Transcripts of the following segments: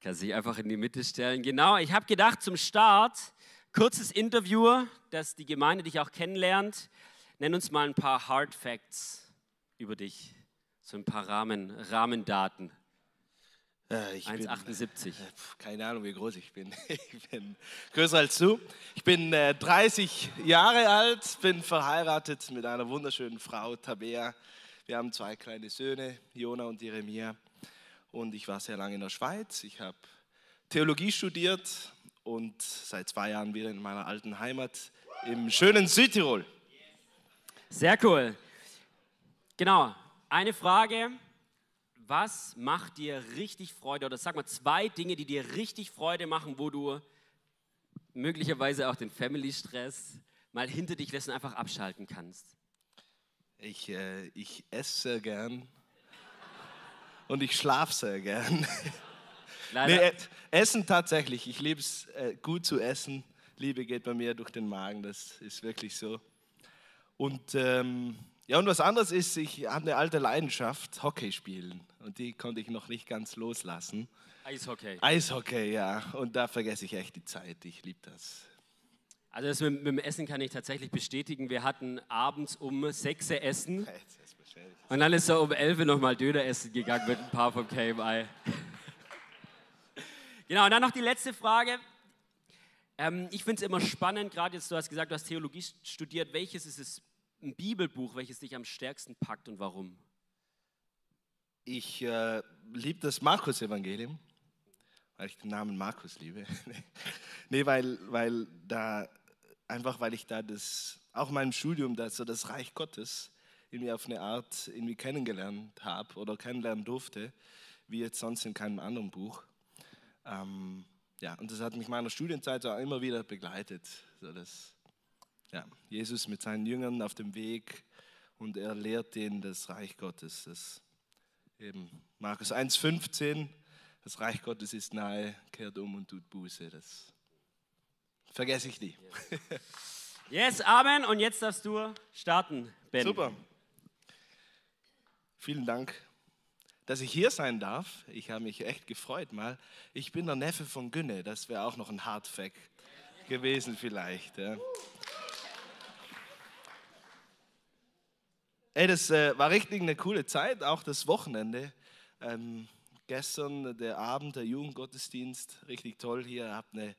Kann sich einfach in die Mitte stellen. Genau, ich habe gedacht zum Start, kurzes Interview, dass die Gemeinde dich auch kennenlernt. Nenn uns mal ein paar Hard Facts über dich, so ein paar Rahmen, Rahmendaten. Äh, 1,78. Äh, keine Ahnung, wie groß ich bin. Ich bin größer als du. Ich bin äh, 30 Jahre alt, bin verheiratet mit einer wunderschönen Frau, Tabea. Wir haben zwei kleine Söhne, Jona und Jeremia und ich war sehr lange in der Schweiz. Ich habe Theologie studiert und seit zwei Jahren wieder in meiner alten Heimat im schönen Südtirol. Sehr cool. Genau, eine Frage. Was macht dir richtig Freude? Oder sag mal zwei Dinge, die dir richtig Freude machen, wo du möglicherweise auch den Family-Stress mal hinter dich lässt und einfach abschalten kannst. Ich, äh, ich esse sehr gern und ich schlafe sehr gern. Nee, essen tatsächlich. Ich liebe es, äh, gut zu essen. Liebe geht bei mir durch den Magen, das ist wirklich so. Und ähm, ja, und was anderes ist, ich habe eine alte Leidenschaft, Hockey spielen. Und die konnte ich noch nicht ganz loslassen. Eishockey. Eishockey, ja. Und da vergesse ich echt die Zeit. Ich liebe das. Also das mit, mit, dem Essen kann ich tatsächlich bestätigen. Wir hatten abends um 6 Uhr Essen. Und dann ist er um 11 Uhr nochmal Döner essen gegangen mit ein paar vom KMI. genau, und dann noch die letzte Frage. Ähm, ich finde es immer spannend, gerade jetzt, du hast gesagt, du hast Theologie studiert. Welches ist es, ein Bibelbuch, welches dich am stärksten packt und warum? Ich äh, liebe das Markus-Evangelium, weil ich den Namen Markus liebe. nee, weil, weil da, einfach weil ich da das, auch in meinem Studium, das, so das Reich Gottes irgendwie auf eine Art irgendwie kennengelernt habe oder kennenlernen durfte, wie jetzt sonst in keinem anderen Buch. Ähm, ja, und das hat mich meiner Studienzeit auch immer wieder begleitet. So das, ja, Jesus mit seinen Jüngern auf dem Weg und er lehrt denen das Reich Gottes. Das eben Markus 1,15, das Reich Gottes ist nahe, kehrt um und tut Buße. Das vergesse ich nie. Yes, Amen. Und jetzt darfst du starten, Ben. Super. Vielen Dank, dass ich hier sein darf. Ich habe mich echt gefreut mal. Ich bin der Neffe von Günne. Das wäre auch noch ein Hardfact gewesen vielleicht. Ja. Ey, das äh, war richtig eine coole Zeit, auch das Wochenende. Ähm, gestern der Abend, der Jugendgottesdienst, richtig toll hier. Habt eine,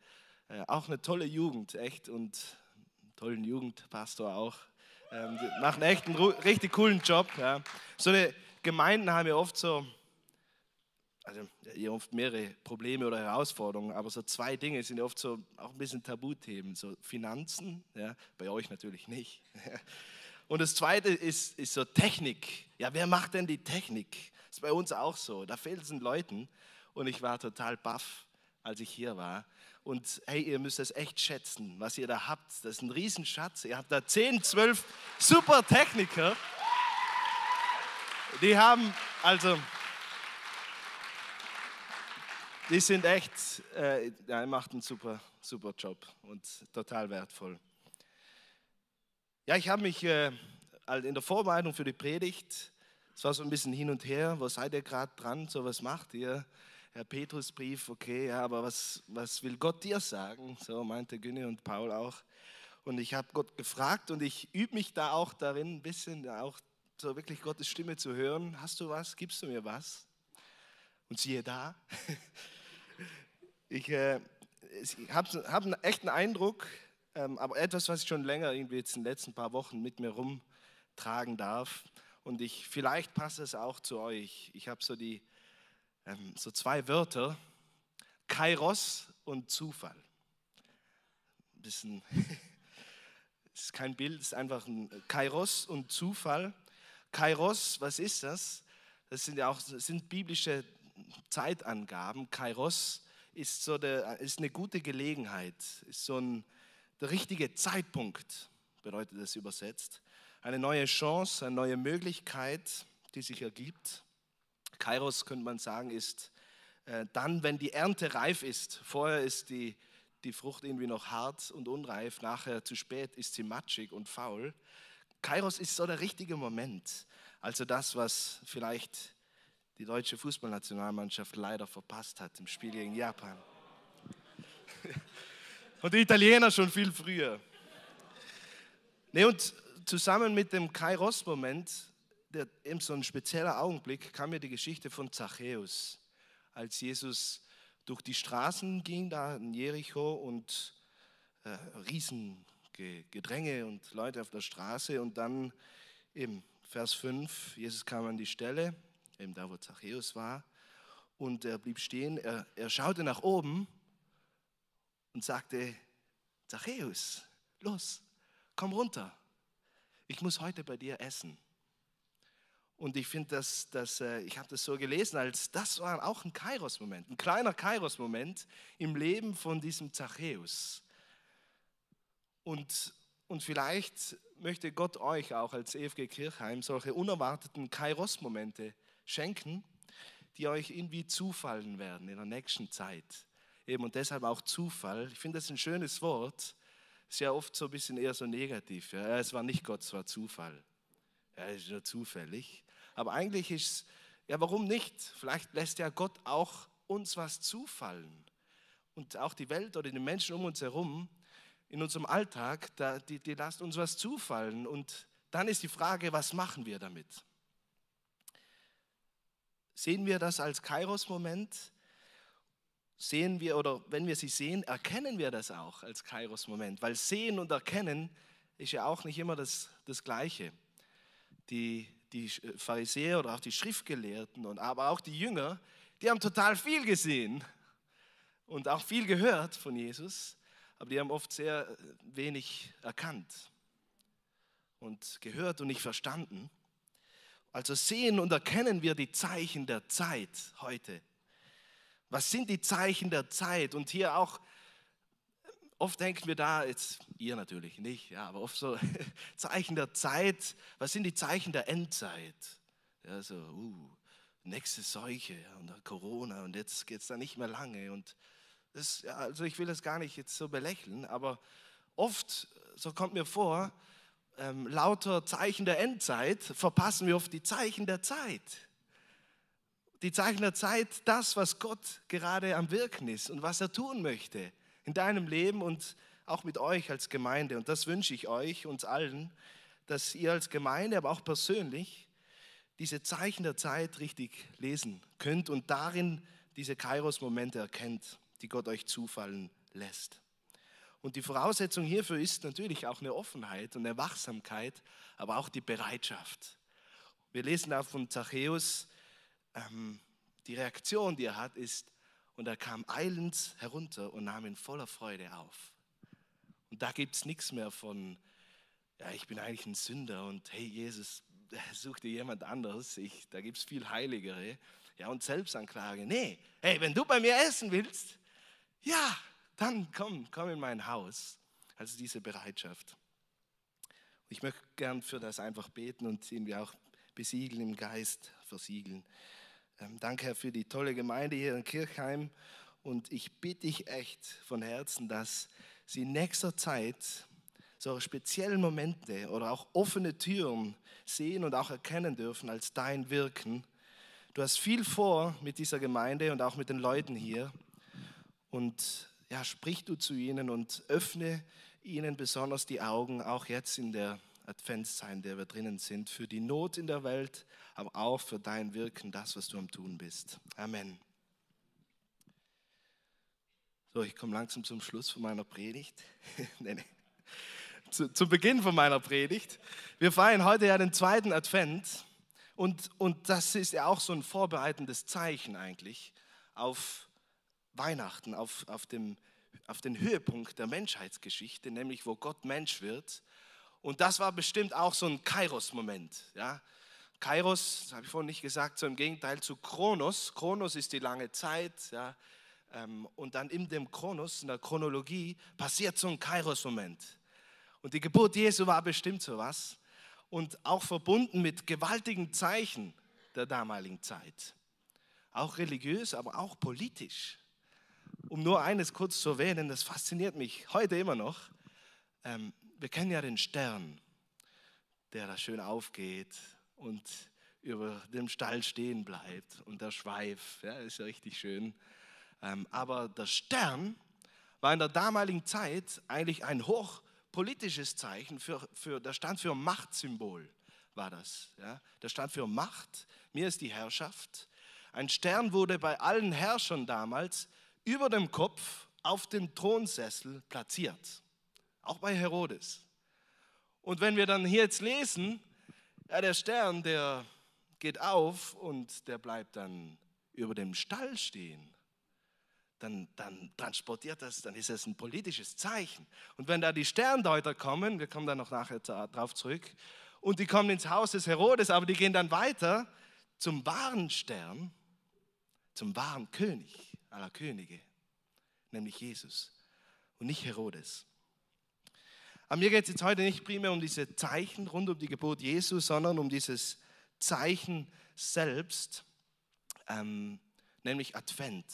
äh, auch eine tolle Jugend, echt, und einen tollen Jugendpastor auch. Ähm, machen echt einen richtig coolen Job. Ja. So eine Gemeinden haben ja oft so, also ihr oft mehrere Probleme oder Herausforderungen, aber so zwei Dinge sind ja oft so auch ein bisschen Tabuthemen, so Finanzen, ja, bei euch natürlich nicht. Und das zweite ist, ist so Technik. Ja, wer macht denn die Technik? Das ist bei uns auch so. Da fehlt es den Leuten. Und ich war total baff, als ich hier war. Und hey, ihr müsst das echt schätzen, was ihr da habt. Das ist ein Riesenschatz. Ihr habt da 10, 12 super Techniker. Die haben, also, die sind echt, äh, ja, ihr macht einen super, super Job und total wertvoll. Ja, ich habe mich äh, in der Vorbereitung für die Predigt, es war so ein bisschen hin und her, wo seid ihr gerade dran, so was macht ihr? Herr Petrusbrief, okay, ja, aber was, was will Gott dir sagen? So meinte Günne und Paul auch. Und ich habe Gott gefragt und ich übe mich da auch darin, ein bisschen auch so wirklich Gottes Stimme zu hören. Hast du was? Gibst du mir was? Und siehe da, ich, äh, ich habe hab einen echten Eindruck, ähm, aber etwas, was ich schon länger irgendwie jetzt in den letzten paar Wochen mit mir rumtragen darf. Und ich, vielleicht passt es auch zu euch. Ich habe so die, so zwei Wörter, Kairos und Zufall. Ein bisschen, ist kein Bild, ist einfach ein Kairos und Zufall. Kairos, was ist das? Das sind ja auch das sind biblische Zeitangaben. Kairos ist, so der, ist eine gute Gelegenheit, ist so ein, der richtige Zeitpunkt, bedeutet es übersetzt. Eine neue Chance, eine neue Möglichkeit, die sich ergibt. Kairos, könnte man sagen, ist äh, dann, wenn die Ernte reif ist. Vorher ist die, die Frucht irgendwie noch hart und unreif, nachher zu spät ist sie matschig und faul. Kairos ist so der richtige Moment. Also das, was vielleicht die deutsche Fußballnationalmannschaft leider verpasst hat im Spiel gegen Japan. Und die Italiener schon viel früher. Nee, und zusammen mit dem Kairos-Moment, der eben so ein spezieller Augenblick, kam mir die Geschichte von Zachäus, als Jesus durch die Straßen ging, da in Jericho und äh, Riesengedränge und Leute auf der Straße und dann eben Vers 5, Jesus kam an die Stelle, eben da, wo Zachäus war, und er blieb stehen, er, er schaute nach oben und sagte, Zachäus, los, komm runter, ich muss heute bei dir essen. Und ich finde, dass, dass, äh, ich habe das so gelesen, als das war auch ein Kairos-Moment, ein kleiner Kairos-Moment im Leben von diesem Zachäus. Und, und vielleicht möchte Gott euch auch als EFG Kirchheim solche unerwarteten Kairos-Momente schenken, die euch irgendwie zufallen werden in der nächsten Zeit. Eben und deshalb auch Zufall. Ich finde das ein schönes Wort. Ist ja oft so ein bisschen eher so negativ. Ja. Es war nicht Gott, es war Zufall. Ja, ist nur zufällig. Aber eigentlich ist ja, warum nicht? Vielleicht lässt ja Gott auch uns was zufallen. Und auch die Welt oder die Menschen um uns herum, in unserem Alltag, da, die, die lasst uns was zufallen. Und dann ist die Frage, was machen wir damit? Sehen wir das als Kairos-Moment? Sehen wir oder wenn wir sie sehen, erkennen wir das auch als Kairos-Moment? Weil sehen und erkennen ist ja auch nicht immer das, das Gleiche. Die, die Pharisäer oder auch die Schriftgelehrten und aber auch die Jünger, die haben total viel gesehen und auch viel gehört von Jesus, aber die haben oft sehr wenig erkannt und gehört und nicht verstanden. Also sehen und erkennen wir die Zeichen der Zeit heute. Was sind die Zeichen der Zeit? Und hier auch, oft denken wir da, jetzt ihr natürlich nicht, ja, aber oft so Zeichen der Zeit. Was sind die Zeichen der Endzeit? Ja, so, uh, nächste Seuche ja, und Corona und jetzt geht es da nicht mehr lange. Und das, ja, also ich will das gar nicht jetzt so belächeln, aber oft, so kommt mir vor, ähm, lauter Zeichen der Endzeit verpassen wir oft die Zeichen der Zeit. Die Zeichen der Zeit, das, was Gott gerade am Wirken ist und was er tun möchte in deinem Leben und auch mit euch als Gemeinde. Und das wünsche ich euch, uns allen, dass ihr als Gemeinde, aber auch persönlich, diese Zeichen der Zeit richtig lesen könnt und darin diese Kairos-Momente erkennt, die Gott euch zufallen lässt. Und die Voraussetzung hierfür ist natürlich auch eine Offenheit und eine Wachsamkeit, aber auch die Bereitschaft. Wir lesen auch von Zachäus, ähm, die Reaktion, die er hat, ist, und er kam eilends herunter und nahm ihn voller Freude auf. Und da gibt es nichts mehr von, ja, ich bin eigentlich ein Sünder und hey, Jesus, such dir jemand anderes, ich, da gibt es viel Heiligere. Ja, und Selbstanklage. Nee, hey, wenn du bei mir essen willst, ja, dann komm, komm in mein Haus. Also diese Bereitschaft. Ich möchte gern für das einfach beten und ihn wir auch besiegeln im Geist, versiegeln. Ähm, danke, Herr, für die tolle Gemeinde hier in Kirchheim. Und ich bitte dich echt von Herzen, dass sie in nächster Zeit so speziellen Momente oder auch offene Türen sehen und auch erkennen dürfen als dein Wirken. Du hast viel vor mit dieser Gemeinde und auch mit den Leuten hier. Und ja, sprich du zu ihnen und öffne ihnen besonders die Augen, auch jetzt in der Adventszeit, in der wir drinnen sind, für die Not in der Welt, aber auch für dein Wirken, das, was du am Tun bist. Amen. So, ich komme langsam zum Schluss von meiner Predigt. nee, nee. Zu, zu Beginn von meiner Predigt. Wir feiern heute ja den zweiten Advent und, und das ist ja auch so ein vorbereitendes Zeichen eigentlich auf Weihnachten, auf, auf, dem, auf den Höhepunkt der Menschheitsgeschichte, nämlich wo Gott Mensch wird. Und das war bestimmt auch so ein Kairos-Moment. Ja? Kairos, das habe ich vorhin nicht gesagt, so im Gegenteil zu Kronos. Kronos ist die lange Zeit. Ja? Ähm, und dann in dem Kronos, in der Chronologie, passiert so ein Kairos-Moment. Und die Geburt Jesu war bestimmt so was. Und auch verbunden mit gewaltigen Zeichen der damaligen Zeit. Auch religiös, aber auch politisch um nur eines kurz zu erwähnen, das fasziniert mich heute immer noch. Wir kennen ja den Stern, der da schön aufgeht und über dem Stall stehen bleibt und der Schweif, ja, ist ja richtig schön. Ähm, aber der Stern war in der damaligen Zeit eigentlich ein hochpolitisches Zeichen, für, für, der stand für Machtsymbol, war das. Ja. Der stand für Macht, mir ist die Herrschaft. Ein Stern wurde bei allen Herrschern damals über dem Kopf auf den Thronsessel platziert, auch bei Herodes. Und wenn wir dann hier jetzt lesen, ja, der Stern, der geht auf und der bleibt dann über dem Stall stehen dann, dann transportiert das, dann ist es ein politisches Zeichen. Und wenn da die Sterndeuter kommen, wir kommen da noch nachher drauf zurück, und die kommen ins Haus des Herodes, aber die gehen dann weiter zum wahren Stern, zum wahren König aller Könige, nämlich Jesus und nicht Herodes. Aber mir geht es jetzt heute nicht primär um diese Zeichen rund um die Geburt Jesu, sondern um dieses Zeichen selbst, ähm, nämlich Advent.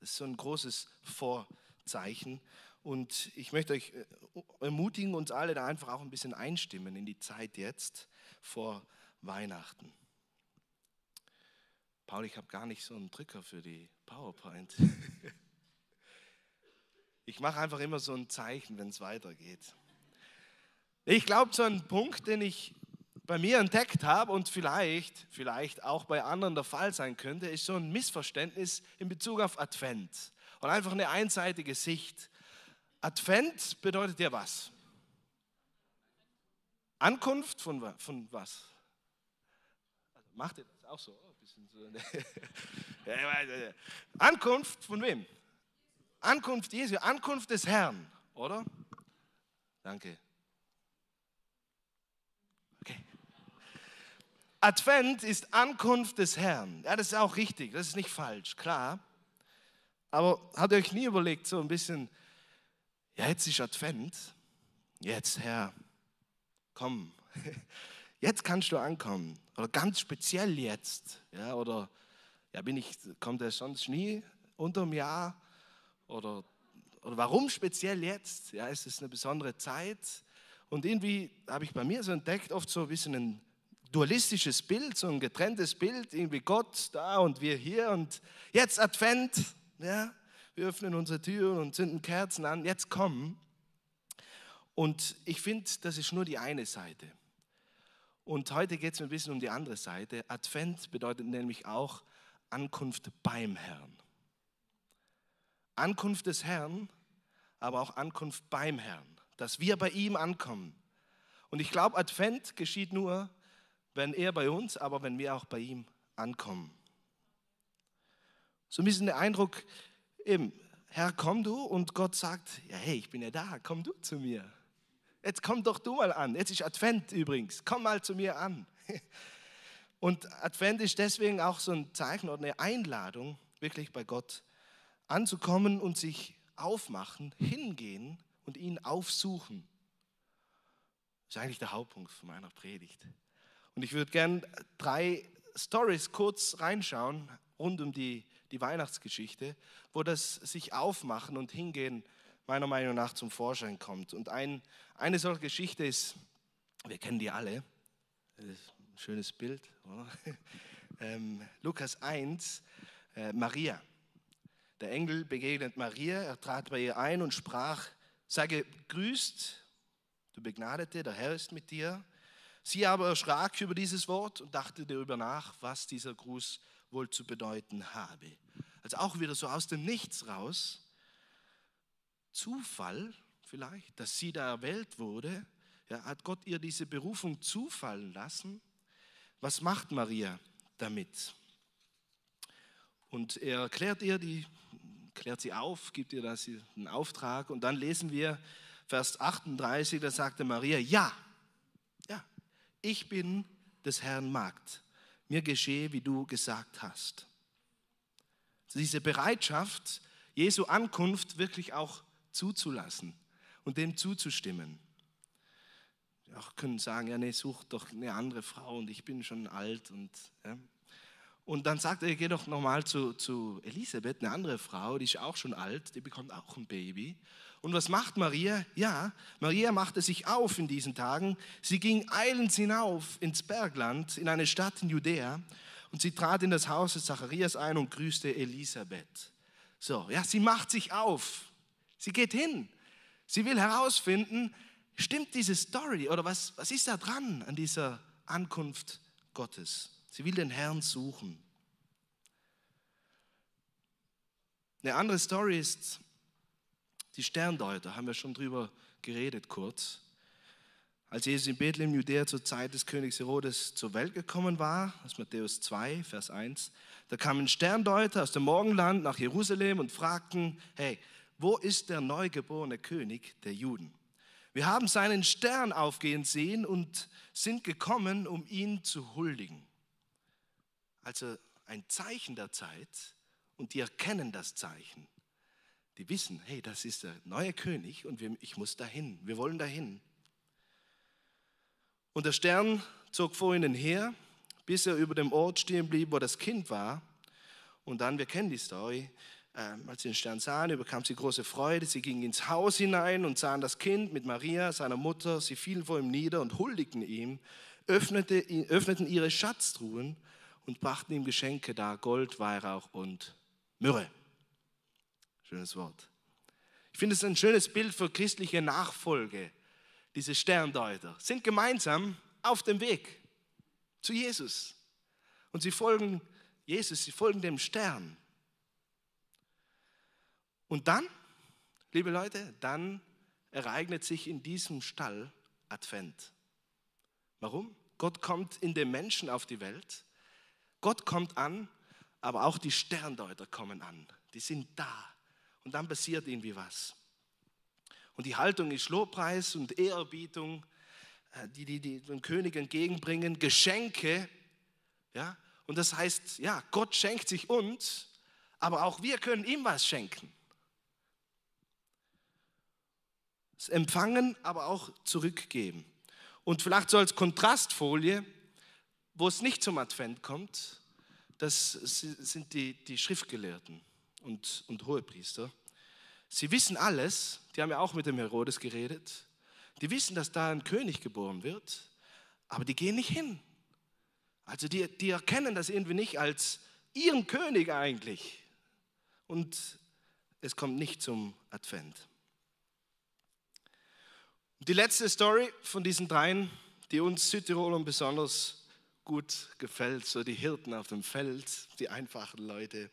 Das ist so ein großes Vorzeichen. Und ich möchte euch äh, ermutigen, uns alle da einfach auch ein bisschen einstimmen in die Zeit jetzt vor Weihnachten. Paul, ich habe gar nicht so einen Drücker für die PowerPoint. Ich mache einfach immer so ein Zeichen, wenn es weitergeht. Ich glaube, so ein Punkt, den ich bei mir entdeckt habe und vielleicht, vielleicht auch bei anderen der Fall sein könnte, ist so ein Missverständnis in Bezug auf Advent und einfach eine einseitige Sicht. Advent bedeutet ja was? Ankunft von, von was? Also macht ihr das auch so? Oh, so Ankunft von wem? Ankunft Jesu, Ankunft des Herrn, oder? Danke. Advent ist Ankunft des Herrn. Ja, das ist auch richtig, das ist nicht falsch, klar. Aber habt ihr euch nie überlegt, so ein bisschen, ja, jetzt ist Advent, jetzt Herr, komm, jetzt kannst du ankommen. Oder ganz speziell jetzt. Ja, oder ja, bin ich, kommt er sonst nie unter dem Jahr? Oder, oder warum speziell jetzt? Ja, ist es eine besondere Zeit? Und irgendwie habe ich bei mir so entdeckt, oft so ein bisschen ein dualistisches Bild, so ein getrenntes Bild, irgendwie Gott da und wir hier und jetzt Advent, ja, wir öffnen unsere Türen und zünden Kerzen an, jetzt kommen. Und ich finde, das ist nur die eine Seite. Und heute geht es ein bisschen um die andere Seite. Advent bedeutet nämlich auch Ankunft beim Herrn. Ankunft des Herrn, aber auch Ankunft beim Herrn, dass wir bei ihm ankommen. Und ich glaube, Advent geschieht nur, wenn er bei uns, aber wenn wir auch bei ihm ankommen. So ein bisschen der Eindruck, eben, Herr, komm du und Gott sagt, ja, hey, ich bin ja da, komm du zu mir. Jetzt komm doch du mal an. Jetzt ist Advent übrigens, komm mal zu mir an. Und Advent ist deswegen auch so ein Zeichen oder eine Einladung, wirklich bei Gott anzukommen und sich aufmachen, hingehen und ihn aufsuchen. Das ist eigentlich der Hauptpunkt von meiner Predigt. Und ich würde gern drei Stories kurz reinschauen rund um die, die Weihnachtsgeschichte, wo das sich aufmachen und hingehen meiner Meinung nach zum Vorschein kommt. Und ein, eine solche Geschichte ist, wir kennen die alle, ein schönes Bild, ähm, Lukas 1, äh, Maria. Der Engel begegnet Maria, er trat bei ihr ein und sprach, sei gegrüßt, du Begnadete, der Herr ist mit dir. Sie aber erschrak über dieses Wort und dachte darüber nach, was dieser Gruß wohl zu bedeuten habe. Also auch wieder so aus dem Nichts raus. Zufall vielleicht, dass sie da erwählt wurde. Ja, hat Gott ihr diese Berufung zufallen lassen? Was macht Maria damit? Und er erklärt ihr die, klärt sie auf, gibt ihr das einen Auftrag und dann lesen wir Vers 38, da sagte Maria, ja, ich bin des Herrn Magd, mir geschehe, wie du gesagt hast. Diese Bereitschaft, Jesu Ankunft wirklich auch zuzulassen und dem zuzustimmen. Wir auch können sagen, ja, nee, such doch eine andere Frau und ich bin schon alt und ja. Und dann sagt er, geh doch nochmal zu, zu Elisabeth, eine andere Frau, die ist auch schon alt, die bekommt auch ein Baby. Und was macht Maria? Ja, Maria machte sich auf in diesen Tagen. Sie ging eilends hinauf ins Bergland, in eine Stadt in Judäa. Und sie trat in das Haus des Zacharias ein und grüßte Elisabeth. So, ja, sie macht sich auf. Sie geht hin. Sie will herausfinden, stimmt diese Story oder was, was ist da dran an dieser Ankunft Gottes? Sie will den Herrn suchen. Eine andere Story ist die Sterndeuter, haben wir schon drüber geredet kurz. Als Jesus in Bethlehem, Judäa, zur Zeit des Königs Herodes zur Welt gekommen war, ist Matthäus 2, Vers 1, da kamen Sterndeuter aus dem Morgenland nach Jerusalem und fragten, hey, wo ist der neugeborene König der Juden? Wir haben seinen Stern aufgehen sehen und sind gekommen, um ihn zu huldigen. Also ein Zeichen der Zeit und die erkennen das Zeichen. Die wissen, hey, das ist der neue König und ich muss dahin, wir wollen dahin. Und der Stern zog vor ihnen her, bis er über dem Ort stehen blieb, wo das Kind war. Und dann, wir kennen die Story, äh, als sie den Stern sahen, überkam sie große Freude. Sie gingen ins Haus hinein und sahen das Kind mit Maria, seiner Mutter. Sie fielen vor ihm nieder und huldigten ihm, öffnete, öffneten ihre Schatztruhen und brachten ihm Geschenke dar, Gold, Weihrauch und Myrrhe. Schönes Wort. Ich finde es ein schönes Bild für christliche Nachfolge diese Sterndeuter, sind gemeinsam auf dem Weg zu Jesus. Und sie folgen Jesus, sie folgen dem Stern. Und dann, liebe Leute, dann ereignet sich in diesem Stall Advent. Warum? Gott kommt in den Menschen auf die Welt. Gott kommt an, aber auch die Sterndeuter kommen an. Die sind da. Und dann passiert irgendwie was. Und die Haltung ist Lobpreis und Ehrerbietung, äh, die, die, die dem König entgegenbringen, Geschenke. Ja? Und das heißt, ja, Gott schenkt sich uns, aber auch wir können ihm was schenken. Das Empfangen, aber auch zurückgeben. Und vielleicht so als Kontrastfolie, wo es nicht zum Advent kommt, das sind die, die Schriftgelehrten und, und Hohepriester. Sie wissen alles, die haben ja auch mit dem Herodes geredet. Die wissen, dass da ein König geboren wird, aber die gehen nicht hin. Also die, die erkennen das irgendwie nicht als ihren König eigentlich. Und es kommt nicht zum Advent. Die letzte Story von diesen dreien, die uns Südtirolern besonders gut gefällt, so die Hirten auf dem Feld, die einfachen Leute.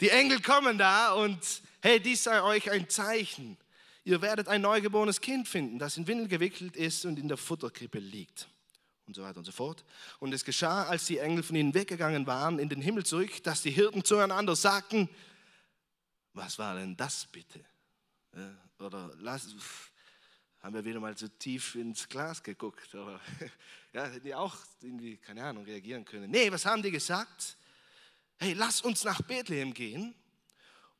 Die Engel kommen da und hey, dies sei euch ein Zeichen. Ihr werdet ein neugeborenes Kind finden, das in Windel gewickelt ist und in der Futterkrippe liegt. Und so weiter und so fort. Und es geschah, als die Engel von ihnen weggegangen waren, in den Himmel zurück, dass die Hirten zueinander sagten, was war denn das bitte? Oder lass, haben wir wieder mal so tief ins Glas geguckt. Oder, ja, hätten die auch irgendwie, keine Ahnung, reagieren können. Nee, was haben die gesagt? Hey, lass uns nach Bethlehem gehen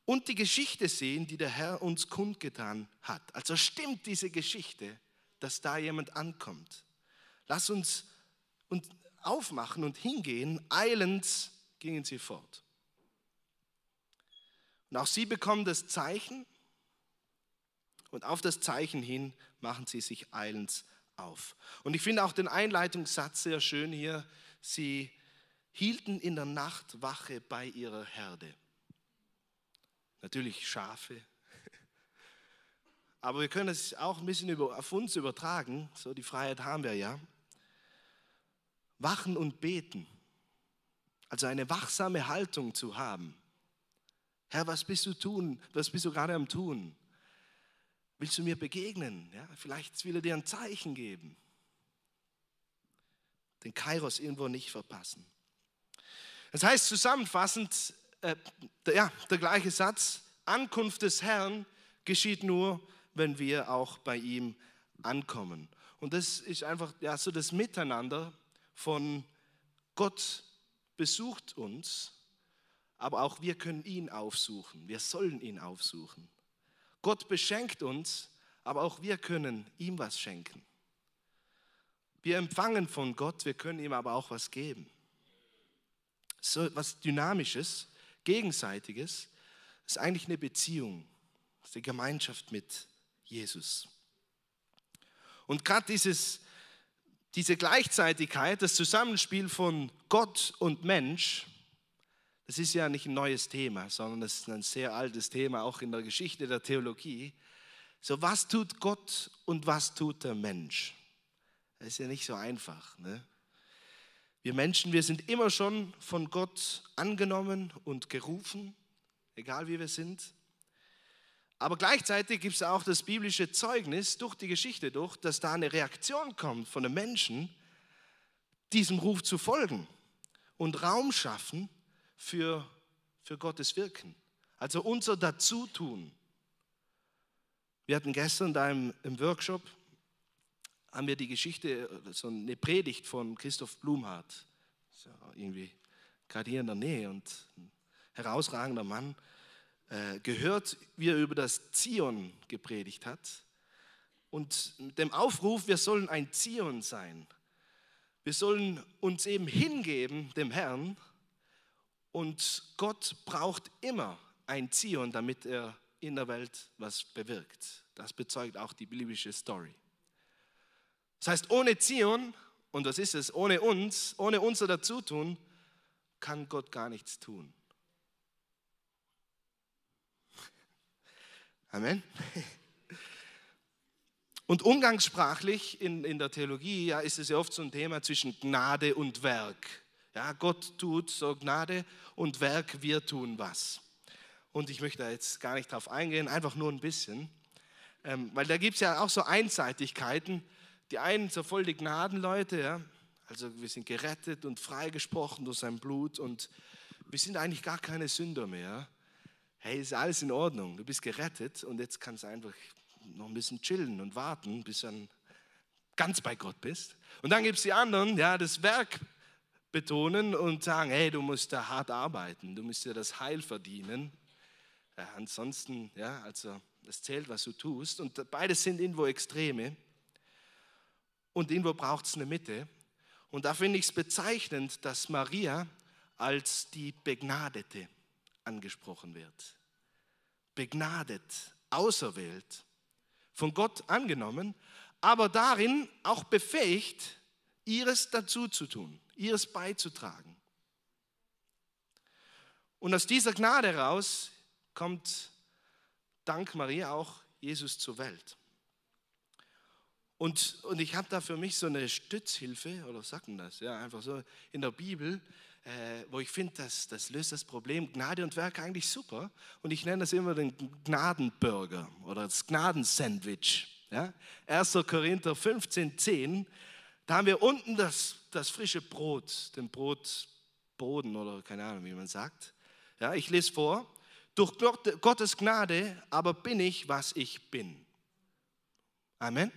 und die Geschichte sehen, die der Herr uns kundgetan hat. Also stimmt diese Geschichte, dass da jemand ankommt. Lass uns aufmachen und hingehen. Eilends gingen sie fort. Und auch sie bekommen das Zeichen und auf das Zeichen hin machen sie sich eilends auf. Und ich finde auch den Einleitungssatz sehr schön hier. Sie hielten in der Nacht Wache bei ihrer Herde. Natürlich Schafe. Aber wir können es auch ein bisschen auf uns übertragen. So, die Freiheit haben wir ja. Wachen und beten. Also eine wachsame Haltung zu haben. Herr, was bist du tun? Was bist du gerade am tun? Willst du mir begegnen? Ja, vielleicht will er dir ein Zeichen geben. Den Kairos irgendwo nicht verpassen. Das heißt zusammenfassend, äh, der, ja, der gleiche Satz, Ankunft des Herrn geschieht nur, wenn wir auch bei ihm ankommen. Und das ist einfach ja, so das Miteinander von Gott besucht uns, aber auch wir können ihn aufsuchen. Wir sollen ihn aufsuchen. Gott beschenkt uns, aber auch wir können ihm was schenken. Wir empfangen von Gott, wir können ihm aber auch was geben. So was Dynamisches, Gegenseitiges, ist eigentlich eine Beziehung, ist die Gemeinschaft mit Jesus. Und gerade diese Gleichzeitigkeit, das Zusammenspiel von Gott und Mensch, das ist ja nicht ein neues Thema, sondern das ist ein sehr altes Thema, auch in der Geschichte der Theologie. So, was tut Gott und was tut der Mensch? Das ist ja nicht so einfach. Ne? Wir Menschen, wir sind immer schon von Gott angenommen und gerufen, egal wie wir sind. Aber gleichzeitig gibt es auch das biblische Zeugnis durch die Geschichte durch, dass da eine Reaktion kommt von den Menschen, diesem Ruf zu folgen und Raum schaffen für, für Gottes Wirken. Also unser Dazutun. Wir hatten gestern da im, im Workshop, haben wir die Geschichte, so eine Predigt von Christoph Blumhardt, so irgendwie gerade hier in der Nähe und ein herausragender Mann, äh, gehört, wie er über das Zion gepredigt hat. Und mit dem Aufruf, wir sollen ein Zion sein. Wir sollen uns eben hingeben dem Herrn. Und Gott braucht immer ein Zion, damit er in der Welt was bewirkt. Das bezeugt auch die biblische Story. Das heißt, ohne Zion, und was ist es, ohne uns, ohne unser Dazutun, kann Gott gar nichts tun. Amen. Und umgangssprachlich in, in der Theologie ja, ist es ja oft so ein Thema zwischen Gnade und Werk. Ja, Gott tut so Gnade und Werk, wir tun was. Und ich möchte da jetzt gar nicht drauf eingehen, einfach nur ein bisschen. Ähm, weil da gibt es ja auch so Einseitigkeiten. Die einen so voll die Gnadenleute, ja. Also wir sind gerettet und freigesprochen durch sein Blut und wir sind eigentlich gar keine Sünder mehr hey, ist alles in Ordnung, du bist gerettet und jetzt kannst du einfach noch ein bisschen chillen und warten, bis du dann ganz bei Gott bist. Und dann gibt es die anderen, ja, das Werk betonen und sagen, hey, du musst da hart arbeiten, du musst dir das Heil verdienen. Ja, ansonsten, ja, also es zählt, was du tust. Und beides sind irgendwo Extreme. Und irgendwo braucht es eine Mitte. Und da finde ich es bezeichnend, dass Maria als die Begnadete angesprochen wird. Begnadet, auserwählt, von Gott angenommen, aber darin auch befähigt, ihres dazu zu tun, ihres beizutragen. Und aus dieser Gnade heraus kommt dank Maria auch Jesus zur Welt. Und, und ich habe da für mich so eine Stützhilfe, oder sagt man das? Ja, einfach so in der Bibel, äh, wo ich finde, das, das löst das Problem Gnade und Werk eigentlich super. Und ich nenne das immer den Gnadenburger oder das Gnadensandwich. Ja? 1. Korinther 15, 10, da haben wir unten das, das frische Brot, den Brotboden oder keine Ahnung, wie man sagt. Ja, ich lese vor, durch Gottes Gnade aber bin ich, was ich bin. Amen.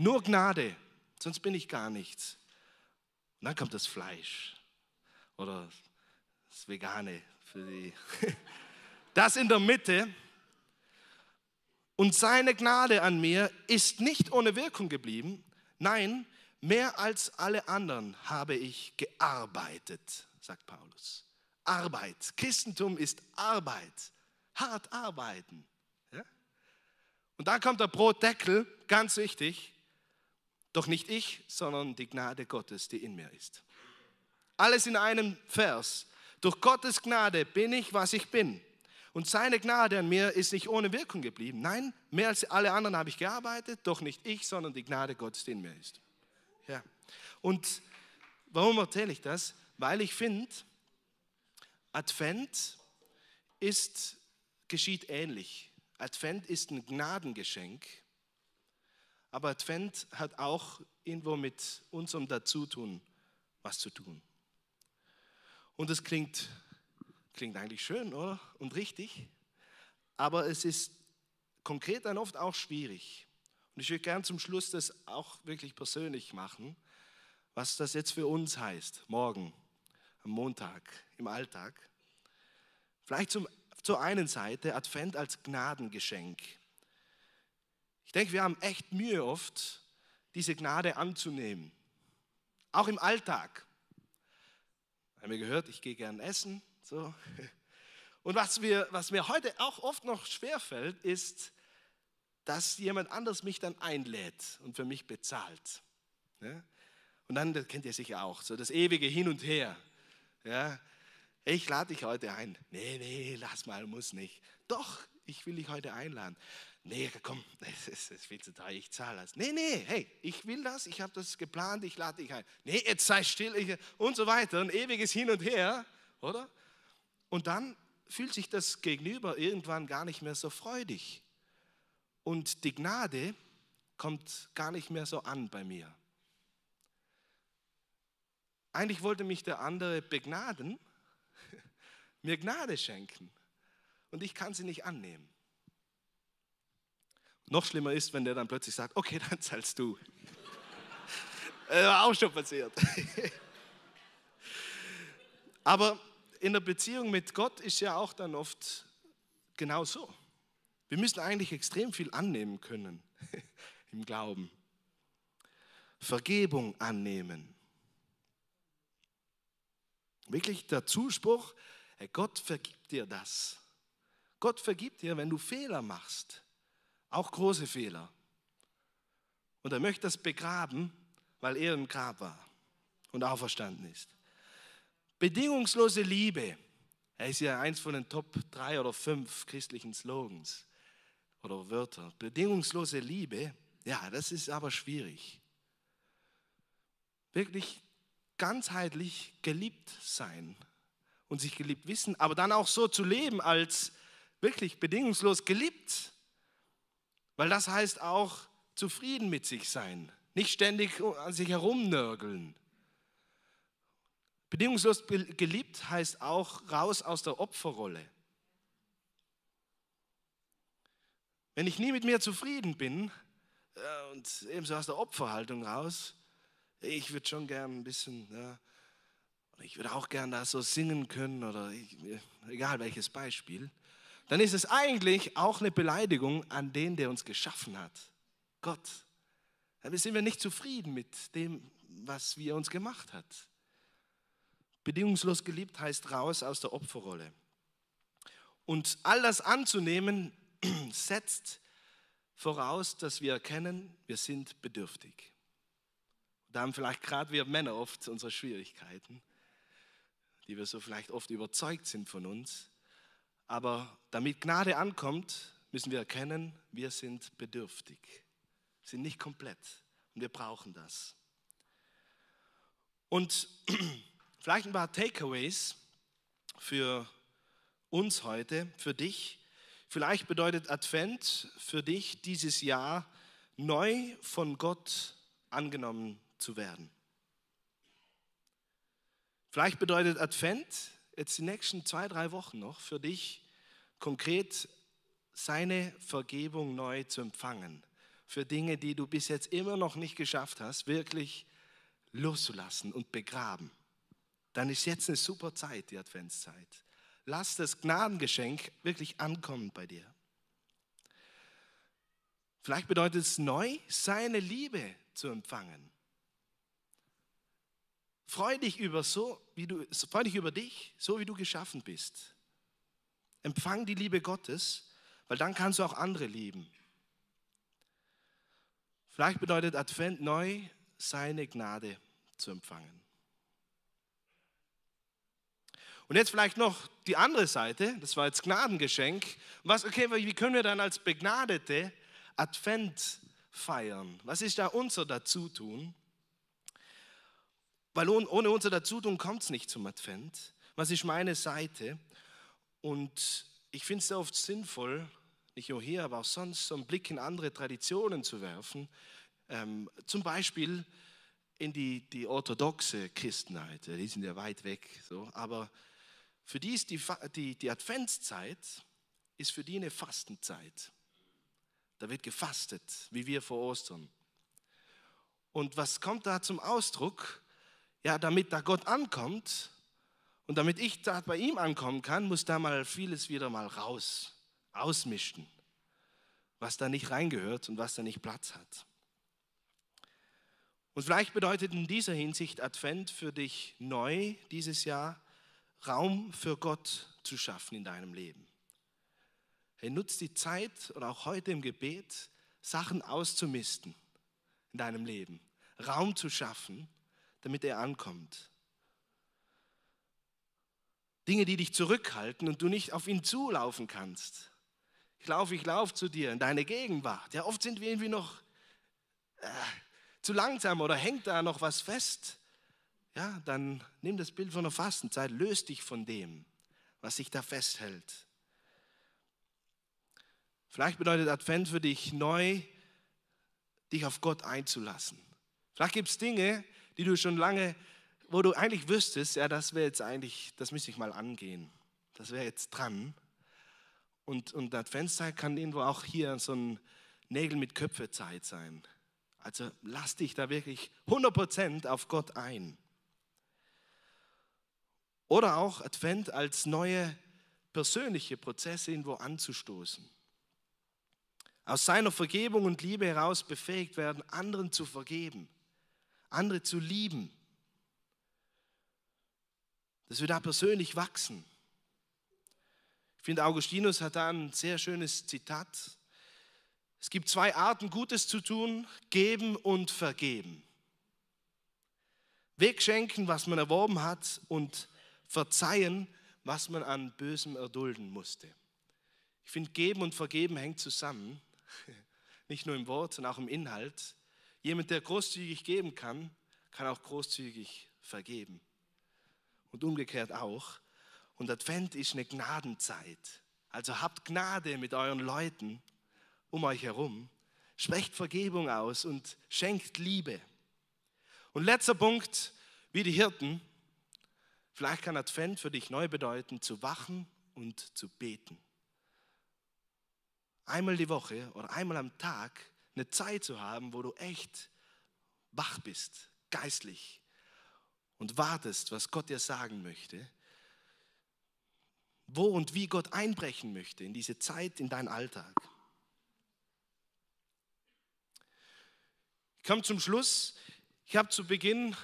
Nur Gnade, sonst bin ich gar nichts. Und dann kommt das Fleisch oder das Vegane für die. Das in der Mitte. Und seine Gnade an mir ist nicht ohne Wirkung geblieben. Nein, mehr als alle anderen habe ich gearbeitet, sagt Paulus. Arbeit. Christentum ist Arbeit. Hart arbeiten. Ja? Und da kommt der Brotdeckel, ganz wichtig. Doch nicht ich, sondern die Gnade Gottes, die in mir ist. Alles in einem Vers. Durch Gottes Gnade bin ich, was ich bin. Und seine Gnade an mir ist nicht ohne Wirkung geblieben. Nein, mehr als alle anderen habe ich gearbeitet, doch nicht ich, sondern die Gnade Gottes, die in mir ist. Ja. Und warum erzähle ich das? Weil ich finde, Advent ist, geschieht ähnlich. Advent ist ein Gnadengeschenk, aber Advent hat auch irgendwo mit unserem Dazutun was zu tun. Und es klingt, klingt eigentlich schön, oder? Und richtig. Aber es ist konkret dann oft auch schwierig. Und ich würde gern zum Schluss das auch wirklich persönlich machen, was das jetzt für uns heißt, morgen, am Montag, im Alltag. Vielleicht zum, zur einen Seite Advent als Gnadengeschenk. Ich denke, wir haben echt Mühe oft, diese Gnade anzunehmen. Auch im Alltag. Haben wir gehört, ich gehe gern essen. So. Und was, wir, was mir heute auch oft noch schwerfällt, ist, dass jemand anders mich dann einlädt und für mich bezahlt. Ja? Und dann, das kennt ihr sicher auch, so das ewige Hin und Her. Ja? Ich lade dich heute ein. Nee, nee, lass mal, muss nicht. Doch, ich will dich heute einladen. Nee, komm, das ist, ist viel zu teuer, ich zahle das. Nee, nee, hey, ich will das, ich habe das geplant, ich lade dich ein. Nee, jetzt sei still ich, und so weiter. Ein ewiges Hin und Her, oder? Und dann fühlt sich das Gegenüber irgendwann gar nicht mehr so freudig. Und die Gnade kommt gar nicht mehr so an bei mir. Eigentlich wollte mich der andere begnaden, mir Gnade schenken. Und ich kann sie nicht annehmen. Noch schlimmer ist, wenn der dann plötzlich sagt, okay, dann zahlst du. äh, auch schon passiert. Aber in der Beziehung mit Gott ist ja auch dann oft genau so. Wir müssen eigentlich extrem viel annehmen können im Glauben. Vergebung annehmen. Wirklich der Zuspruch, Gott vergibt dir das. Gott vergibt dir, wenn du Fehler machst, auch große Fehler. Und er möchte das begraben, weil er im Grab war und auferstanden ist. Bedingungslose Liebe. Er ist ja eins von den Top drei oder fünf christlichen Slogans oder Wörter. Bedingungslose Liebe, ja, das ist aber schwierig. Wirklich ganzheitlich geliebt sein und sich geliebt wissen, aber dann auch so zu leben als wirklich bedingungslos geliebt. Weil das heißt auch zufrieden mit sich sein, nicht ständig an sich herumnörgeln. Bedingungslos geliebt heißt auch raus aus der Opferrolle. Wenn ich nie mit mir zufrieden bin äh, und ebenso aus der Opferhaltung raus, ich würde schon gern ein bisschen, ja, ich würde auch gern da so singen können oder ich, egal welches Beispiel, dann ist es eigentlich auch eine Beleidigung an den, der uns geschaffen hat. Gott. Dann sind wir nicht zufrieden mit dem, was wir uns gemacht hat. Bedingungslos geliebt heißt raus aus der Opferrolle. Und all das anzunehmen, setzt voraus, dass wir erkennen, wir sind bedürftig. Da haben vielleicht gerade wir Männer oft unsere Schwierigkeiten, die wir so vielleicht oft überzeugt sind von uns. Aber damit Gnade ankommt, müssen wir erkennen, wir sind bedürftig, sind nicht komplett und wir brauchen das. Und Vielleicht ein paar Takeaways für uns heute, für dich. Vielleicht bedeutet Advent für dich dieses Jahr neu von Gott angenommen zu werden. Vielleicht bedeutet Advent jetzt die nächsten zwei, drei Wochen noch für dich konkret seine Vergebung neu zu empfangen. Für Dinge, die du bis jetzt immer noch nicht geschafft hast, wirklich loszulassen und begraben dann ist jetzt eine super Zeit, die Adventszeit. Lass das Gnadengeschenk wirklich ankommen bei dir. Vielleicht bedeutet es neu, seine Liebe zu empfangen. Freu dich über so, wie du, dich über dich, so wie du geschaffen bist. Empfang die Liebe Gottes, weil dann kannst du auch andere lieben. Vielleicht bedeutet Advent neu, seine Gnade zu empfangen. Und jetzt vielleicht noch die andere Seite, das war jetzt Gnadengeschenk. Was, okay, wie können wir dann als Begnadete Advent feiern? Was ist da unser Dazutun? Weil ohne unser Dazutun kommt es nicht zum Advent. Was ist meine Seite? Und ich finde es sehr oft sinnvoll, nicht nur hier, aber auch sonst, so einen Blick in andere Traditionen zu werfen. Ähm, zum Beispiel in die, die orthodoxe Christenheit. Die sind ja weit weg, so, aber für die ist die, die, die Adventszeit ist für die eine Fastenzeit. Da wird gefastet, wie wir vor Ostern. Und was kommt da zum Ausdruck? Ja, damit da Gott ankommt und damit ich da bei ihm ankommen kann, muss da mal vieles wieder mal raus, ausmischen, was da nicht reingehört und was da nicht Platz hat. Und vielleicht bedeutet in dieser Hinsicht Advent für dich neu dieses Jahr, Raum für Gott zu schaffen in deinem Leben. Hey, nutz die Zeit oder auch heute im Gebet, Sachen auszumisten in deinem Leben, Raum zu schaffen, damit er ankommt. Dinge, die dich zurückhalten und du nicht auf ihn zulaufen kannst. Ich laufe, ich laufe zu dir in deine Gegenwart. Ja, oft sind wir irgendwie noch äh, zu langsam oder hängt da noch was fest. Ja, dann nimm das Bild von der Fastenzeit, löst dich von dem, was sich da festhält. Vielleicht bedeutet Advent für dich neu, dich auf Gott einzulassen. Vielleicht gibt es Dinge, die du schon lange, wo du eigentlich wüsstest, ja, das wäre jetzt eigentlich, das müsste ich mal angehen. Das wäre jetzt dran. Und, und Adventszeit kann irgendwo auch hier so ein Nägel mit Köpfe Zeit sein. Also lass dich da wirklich 100% auf Gott ein. Oder auch Advent als neue persönliche Prozesse irgendwo anzustoßen. Aus seiner Vergebung und Liebe heraus befähigt werden, anderen zu vergeben, andere zu lieben. Dass wir da persönlich wachsen. Ich finde, Augustinus hat da ein sehr schönes Zitat. Es gibt zwei Arten, Gutes zu tun, geben und vergeben. Wegschenken, was man erworben hat und verzeihen, was man an Bösem erdulden musste. Ich finde, geben und vergeben hängt zusammen. Nicht nur im Wort, sondern auch im Inhalt. Jemand, der großzügig geben kann, kann auch großzügig vergeben. Und umgekehrt auch. Und Advent ist eine Gnadenzeit. Also habt Gnade mit euren Leuten um euch herum. Sprecht Vergebung aus und schenkt Liebe. Und letzter Punkt, wie die Hirten, vielleicht kann Advent für dich neu bedeuten, zu wachen und zu beten einmal die Woche oder einmal am Tag eine Zeit zu haben, wo du echt wach bist, geistlich und wartest, was Gott dir sagen möchte, wo und wie Gott einbrechen möchte in diese Zeit, in deinen Alltag. Ich komme zum Schluss. Ich habe zu Beginn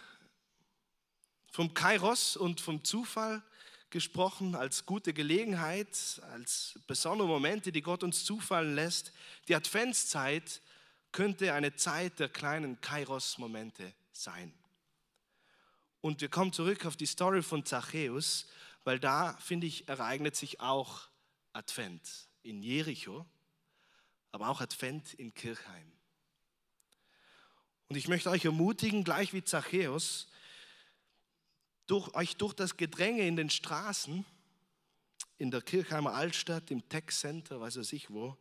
vom Kairos und vom Zufall gesprochen als gute Gelegenheit, als besondere Momente, die Gott uns zufallen lässt. Die Adventszeit könnte eine Zeit der kleinen Kairos-Momente sein. Und wir kommen zurück auf die Story von Zachäus, weil da, finde ich, ereignet sich auch Advent in Jericho, aber auch Advent in Kirchheim. Und ich möchte euch ermutigen, gleich wie Zachäus, durch, euch durch das Gedränge in den Straßen, in der Kirchheimer Altstadt, im Tech Center, weiß ich wo,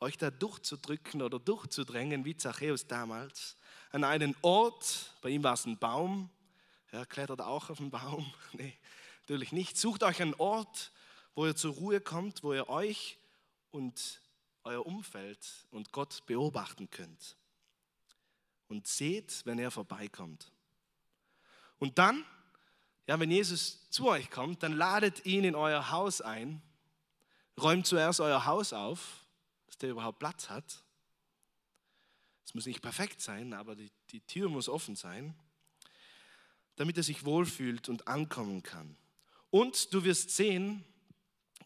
euch da durchzudrücken oder durchzudrängen, wie Zachäus damals, an einen Ort, bei ihm war es ein Baum, er klettert auch auf den Baum, nee, natürlich nicht. Sucht euch einen Ort, wo ihr zur Ruhe kommt, wo ihr euch und euer Umfeld und Gott beobachten könnt. Und seht, wenn er vorbeikommt. Und dann ja, wenn Jesus zu euch kommt, dann ladet ihn in euer Haus ein, räumt zuerst euer Haus auf, dass der überhaupt Platz hat. Es muss nicht perfekt sein, aber die, die Tür muss offen sein, damit er sich wohlfühlt und ankommen kann. Und du wirst sehen,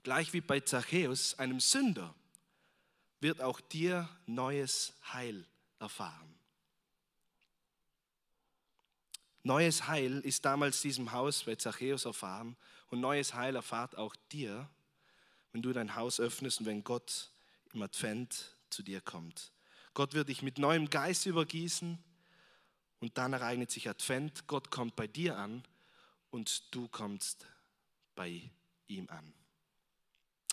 gleich wie bei Zachäus, einem Sünder, wird auch dir neues Heil erfahren. Neues Heil ist damals diesem Haus bei Zachäus erfahren und neues Heil erfahrt auch dir, wenn du dein Haus öffnest und wenn Gott im Advent zu dir kommt. Gott wird dich mit neuem Geist übergießen und dann ereignet sich Advent. Gott kommt bei dir an und du kommst bei ihm an.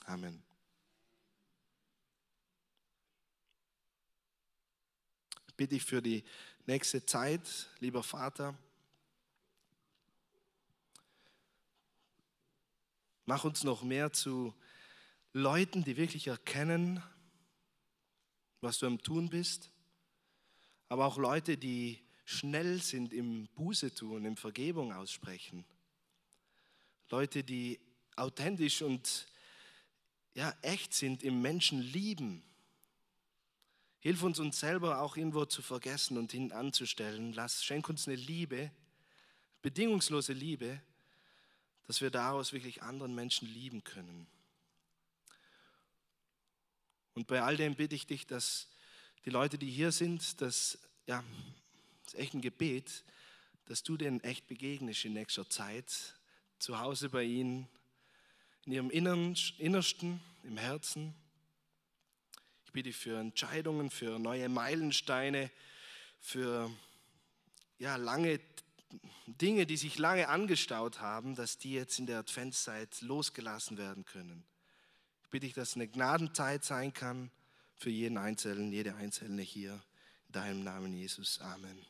Amen. Bitte ich für die nächste Zeit, lieber Vater, Mach uns noch mehr zu Leuten, die wirklich erkennen, was du am Tun bist, aber auch Leute, die schnell sind im Buße tun, im Vergebung aussprechen. Leute, die authentisch und ja, echt sind im Menschen lieben, Hilf uns, uns selber auch irgendwo zu vergessen und hin anzustellen. Lass, schenk uns eine Liebe, bedingungslose Liebe, dass wir daraus wirklich anderen Menschen lieben können. Und bei all dem bitte ich dich, dass die Leute, die hier sind, das, ja, das ist echt ein Gebet, dass du denen echt begegnest in nächster Zeit, zu Hause bei ihnen, in ihrem Innersten, im Herzen. Ich bitte für Entscheidungen, für neue Meilensteine, für ja, lange Dinge, die sich lange angestaut haben, dass die jetzt in der Adventszeit losgelassen werden können. Ich bitte dich, dass eine Gnadenzeit sein kann für jeden Einzelnen, jede Einzelne hier. In deinem Namen, Jesus. Amen.